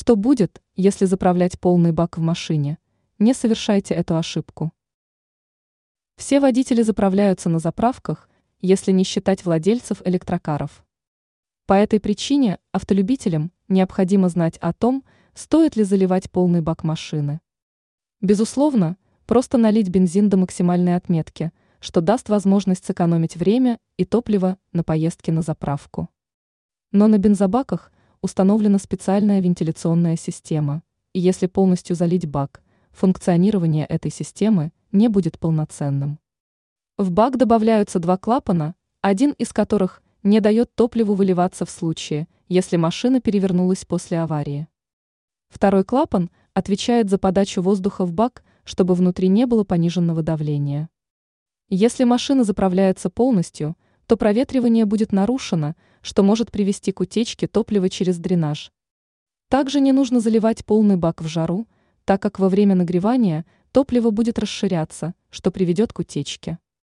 Что будет, если заправлять полный бак в машине? Не совершайте эту ошибку. Все водители заправляются на заправках, если не считать владельцев электрокаров. По этой причине автолюбителям необходимо знать о том, стоит ли заливать полный бак машины. Безусловно, просто налить бензин до максимальной отметки, что даст возможность сэкономить время и топливо на поездке на заправку. Но на бензобаках – установлена специальная вентиляционная система, и если полностью залить бак, функционирование этой системы не будет полноценным. В бак добавляются два клапана, один из которых не дает топливу выливаться в случае, если машина перевернулась после аварии. Второй клапан отвечает за подачу воздуха в бак, чтобы внутри не было пониженного давления. Если машина заправляется полностью – то проветривание будет нарушено, что может привести к утечке топлива через дренаж. Также не нужно заливать полный бак в жару, так как во время нагревания топливо будет расширяться, что приведет к утечке.